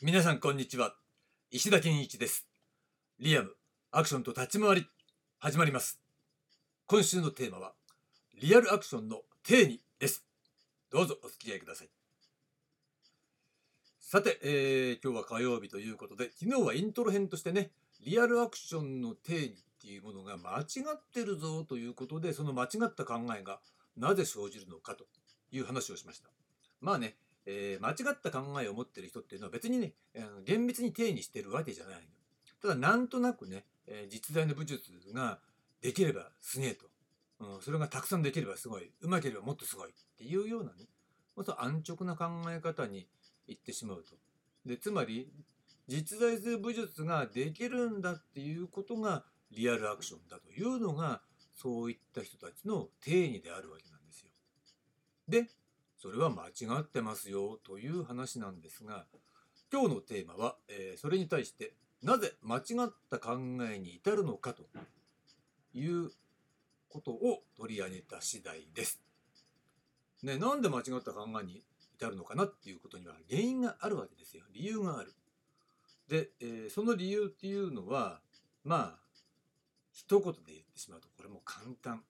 皆さんこんにちは。石田健一です。リアムアクションと立ち回り始まります。今週のテーマはリアルアクションの定義です。どうぞお付き合いください。さて、えー、今日は火曜日ということで昨日はイントロ編としてねリアルアクションの定義っていうものが間違ってるぞということでその間違った考えがなぜ生じるのかという話をしました。まあねえー、間違った考えを持ってる人っていうのは別にね、えー、厳密に定義してるわけじゃないの。ただなんとなくね、えー、実在の武術ができればすげえと、うん、それがたくさんできればすごい、うまければもっとすごいっていうようなね、もっと安直な考え方にいってしまうと。で、つまり、実在する武術ができるんだっていうことがリアルアクションだというのが、そういった人たちの定義であるわけなんですよ。で、それは間違ってますよという話なんですが今日のテーマは、えー、それに対してなぜ間違った考えに至るのかということを取り上げた次第です。ね、なんで間違った考えに至るのかなっていうことには原因があるわけですよ。理由がある。で、えー、その理由っていうのはまあ一言で言ってしまうとこれも簡単。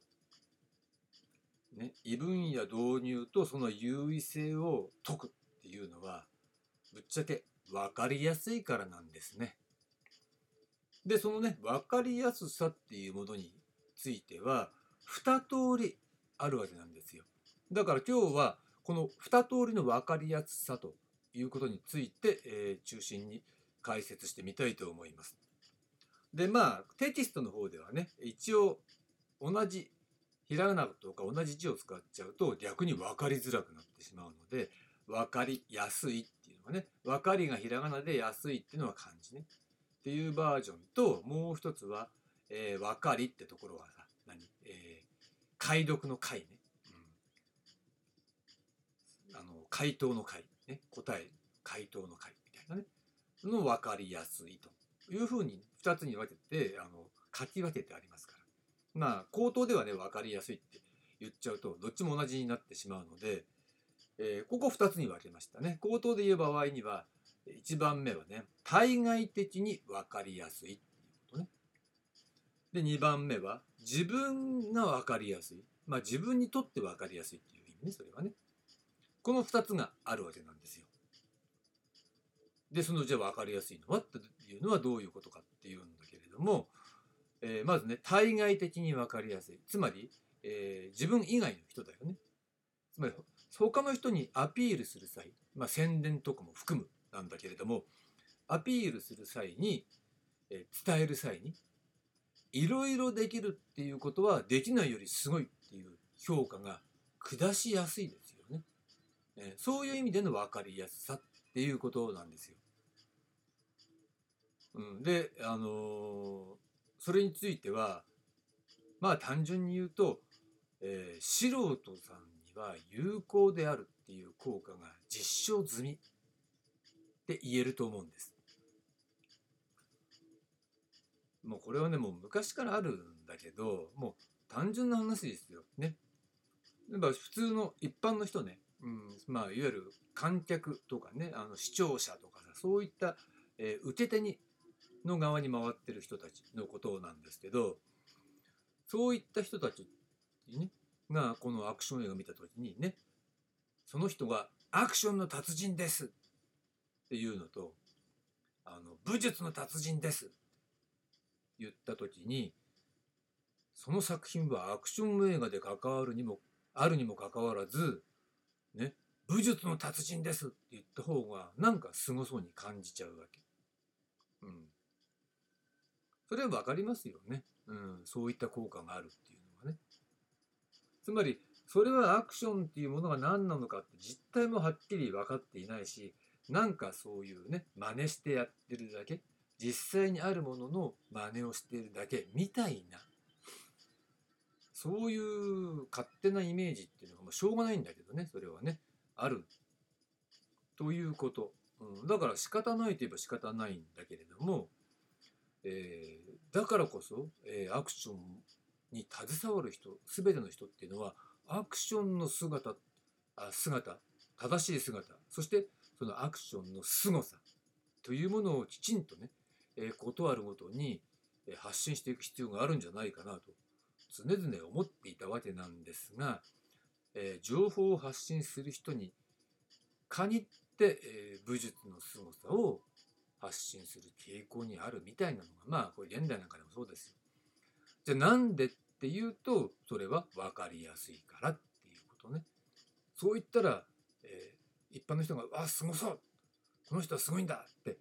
ね、異分野導入とその優位性を解くっていうのはぶっちゃけ分かりやすいからなんですね。でそのね分かりやすさっていうものについては2通りあるわけなんですよ。だから今日はこの2通りの分かりやすさということについて、えー、中心に解説してみたいと思います。でまあテキストの方ではね一応同じひらがなとか同じ字を使っちゃうと逆に分かりづらくなってしまうので分かりやすいっていうのがね分かりがひらがなで安いっていうのは漢字ね。っていうバージョンともう一つは、えー、分かりってところはさ何、えー、解読の解ね、うん、あの回答の解ね。答え回答の解みたいなね。の分かりやすいというふうに2つに分けてあの書き分けてありますから。まあ口頭ではね分かりやすいって言っちゃうとどっちも同じになってしまうので、えー、ここ2つに分けましたね。口頭で言う場合には1番目はね対外的に分かりやすいっていうことね。で2番目は自分が分かりやすい。まあ自分にとって分かりやすいっていう意味ねそれはね。この2つがあるわけなんですよ。でそのじゃあ分かりやすいのはっていうのはどういうことかっていうんだけれどもえー、まずね対外的に分かりやすい。つまり、えー、自分以外の人だよね。つまり他の人にアピールする際、まあ、宣伝とかも含むなんだけれどもアピールする際に、えー、伝える際にいろいろできるっていうことはできないよりすごいっていう評価が下しやすいですよね、えー、そういう意味での分かりやすさっていうことなんですよ。うん、であのーそれについてはまあ単純に言うと、えー、素人さんには有効であるっていう効果が実証済みって言えると思うんです。もうこれはねもう昔からあるんだけどもう単純な話ですよね。やっぱ普通の一般の人ね、うん、まあいわゆる観客とかねあの視聴者とかさそういった、えー、受け手にの側に回ってる人たちのことなんですけどそういった人たちねがこのアクション映画を見た時にねその人がアクションの達人ですっていうのとあの武術の達人ですって言った時にその作品はアクション映画で関わるにもあるにもかかわらずね武術の達人ですって言った方がなんかすごそうに感じちゃうわけ。それは分かりますよね、うん、そういった効果があるっていうのはね。つまりそれはアクションっていうものが何なのかって実態もはっきり分かっていないしなんかそういうね真似してやってるだけ実際にあるものの真似をしているだけみたいなそういう勝手なイメージっていうのがもうしょうがないんだけどねそれはね。ある。ということ、うん、だから仕方ないといえば仕方ないんだけれどもえー、だからこそ、えー、アクションに携わる人全ての人っていうのはアクションの姿あ姿正しい姿そしてそのアクションの凄さというものをきちんとね、えー、ことあるごとに発信していく必要があるんじゃないかなと常々思っていたわけなんですが、えー、情報を発信する人に限って、えー、武術の凄さを発信する傾向にあるみたいなのがまあこれ現代なんかでもそうですよ。じゃあなんでっていうとそれは分かりやすいからっていうことね。そう言ったら、えー、一般の人が「あすごそうこの人はすごいんだ!」って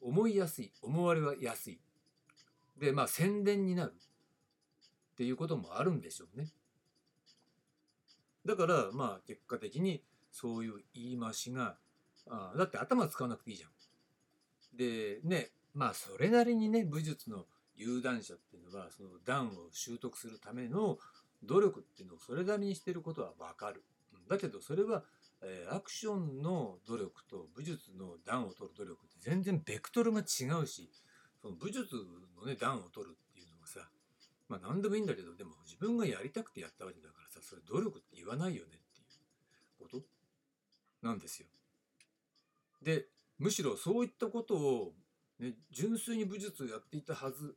思いやすい思われやすい。でまあ宣伝になるっていうこともあるんでしょうね。だからまあ結果的にそういう言い回しがあだって頭使わなくていいじゃん。でねまあそれなりにね武術の有段者っていうのはその段を習得するための努力っていうのをそれなりにしてることはわかる。だけどそれは、えー、アクションの努力と武術の段を取る努力って全然ベクトルが違うしその武術のね段を取るっていうのはさまあ何でもいいんだけどでも自分がやりたくてやったわけだからさそれ努力って言わないよねっていうことなんですよ。でむしろそういったことを、ね、純粋に武術をやっていたはず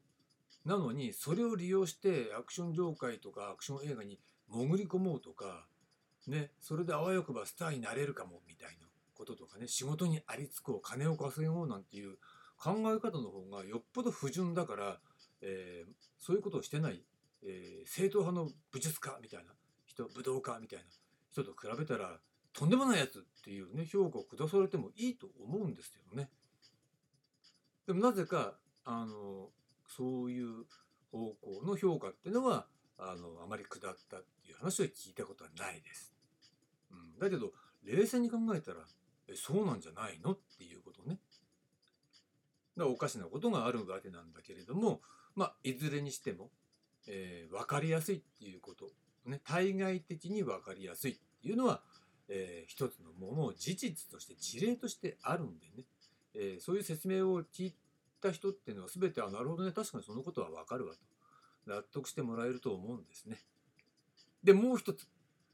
なのにそれを利用してアクション業界とかアクション映画に潜り込もうとか、ね、それであわよくばスターになれるかもみたいなこととかね仕事にありつこう金を稼ごうなんていう考え方の方がよっぽど不純だから、えー、そういうことをしてない、えー、正統派の武術家みたいな人武道家みたいな人と比べたらとんでもないやつっていうね評価を下されてもいいと思うんですけどね。でもなぜかあのそういう方向の評価っていうのはあのあまり下ったっていう話を聞いたことはないです。うん、だけど冷静に考えたらえそうなんじゃないのっていうことね。だおかしなことがあるわけなんだけれども、まあ、いずれにしても、えー、分かりやすいっていうこと、ね、対外的に分かりやすいっていうのはえー、一つのものを事実として事例としてあるんでね、えー、そういう説明を聞いた人っていうのは全てあなるほどね。確かにそのことは分かるわと。納得してもらえると思うんですね。でもう一つ。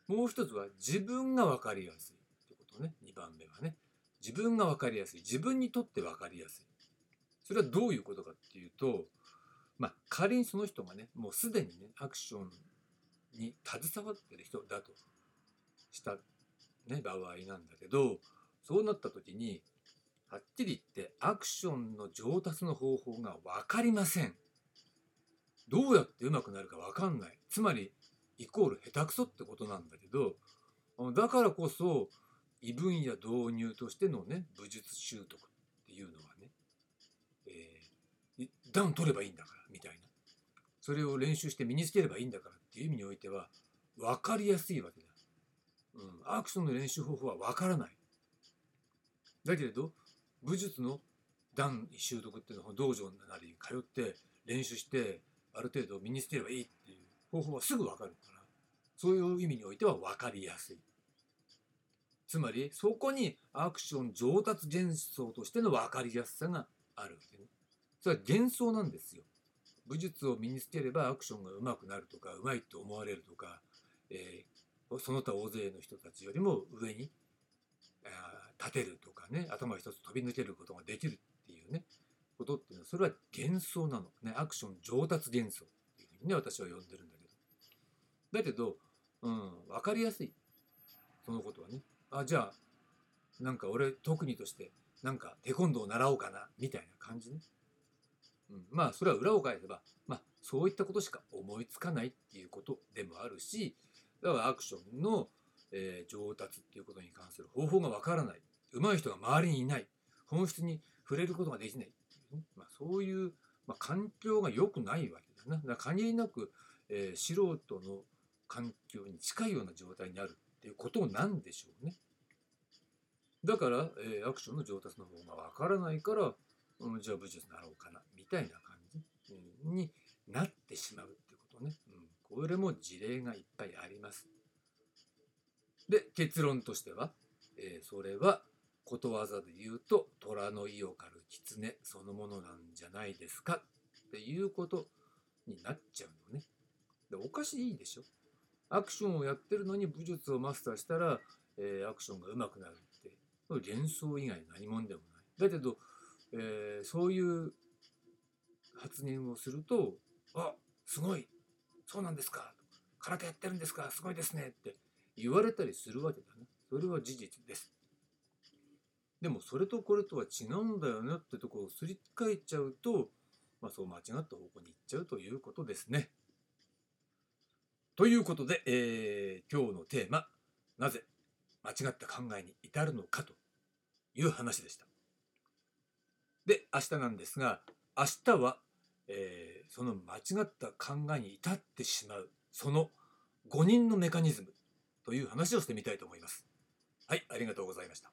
もう一つは自分が分かりやすいってことね。2番目はね。自分が分かりやすい。自分にとって分かりやすい。それはどういうことかっていうとまあ仮にその人がねもうすでにねアクションに携わってる人だとしたね、場合なんだけどそうなった時にはっきり言ってアクションの上達の方法が分かりません。どうやって上手くなるか分かんない。つまりイコール下手くそってことなんだけどだからこそ異分野導入としてのね武術習得っていうのはね、えー、段取ればいいんだからみたいなそれを練習して身につければいいんだからっていう意味においては分かりやすいわけだ。うん、アクションの練習方法はわからない。だけれど武術の段習得っていうのは道場なりに通って練習してある程度身につければいいっていう方法はすぐ分かるからそういう意味においては分かりやすい。つまりそこにアクション上達幻想としての分かりやすさがあるわけね。それは幻想なんですよ。武術を身につければアクションが上手くなるとか上手いと思われるとか、えその他大勢の人たちよりも上に立てるとかね頭一つ飛び抜けることができるっていうねことっていうのはそれは幻想なの。ねアクション上達幻想っていうふうにね私は呼んでるんだけど。だけど、うん、分かりやすい。そのことはね。あじゃあなんか俺特にとしてなんかテコンドーを習おうかなみたいな感じね、うん、まあそれは裏を返せばまあそういったことしか思いつかないっていうことでもあるしだからアクションの、えー、上達っていうことに関する方法がわからない上手い人が周りにいない本質に触れることができないいうね、まあ、そういう、まあ、環境が良くないわけだなだから限りなく、えー、素人の環境に近いような状態にあるっていうことなんでしょうね。だから、えー、アクションの上達の方がわからないから、うん、じゃあ武術になろうかなみたいな感じ、になってしまうっていうことね。これも事例がいっぱいあります。で結論としては、えー、それはことわざで言うと虎の意を狩る狐そのものなんじゃないですかっていうことになっちゃうのね。でおかしいでしょアクションをやってるのに武術をマスターしたら、えー、アクションが上手くなるって幻想以外何もんでもない。だけどえーそういう発言をすると「あすごいそうなんですか」空手やってるんですかすごいですね」って言われたりするわけだね。それは事実です。でもそれとこれとは違うんだよねってところをすり替えちゃうと、まあ、そう間違った方向に行っちゃうということですね。ということで、えー今日のテーマ「なぜ間違った考えに至るのか」という話でした。で明日なんですが明日は、えーその間違った考えに至ってしまうその誤認のメカニズムという話をしてみたいと思います。はい、ありがとうございました。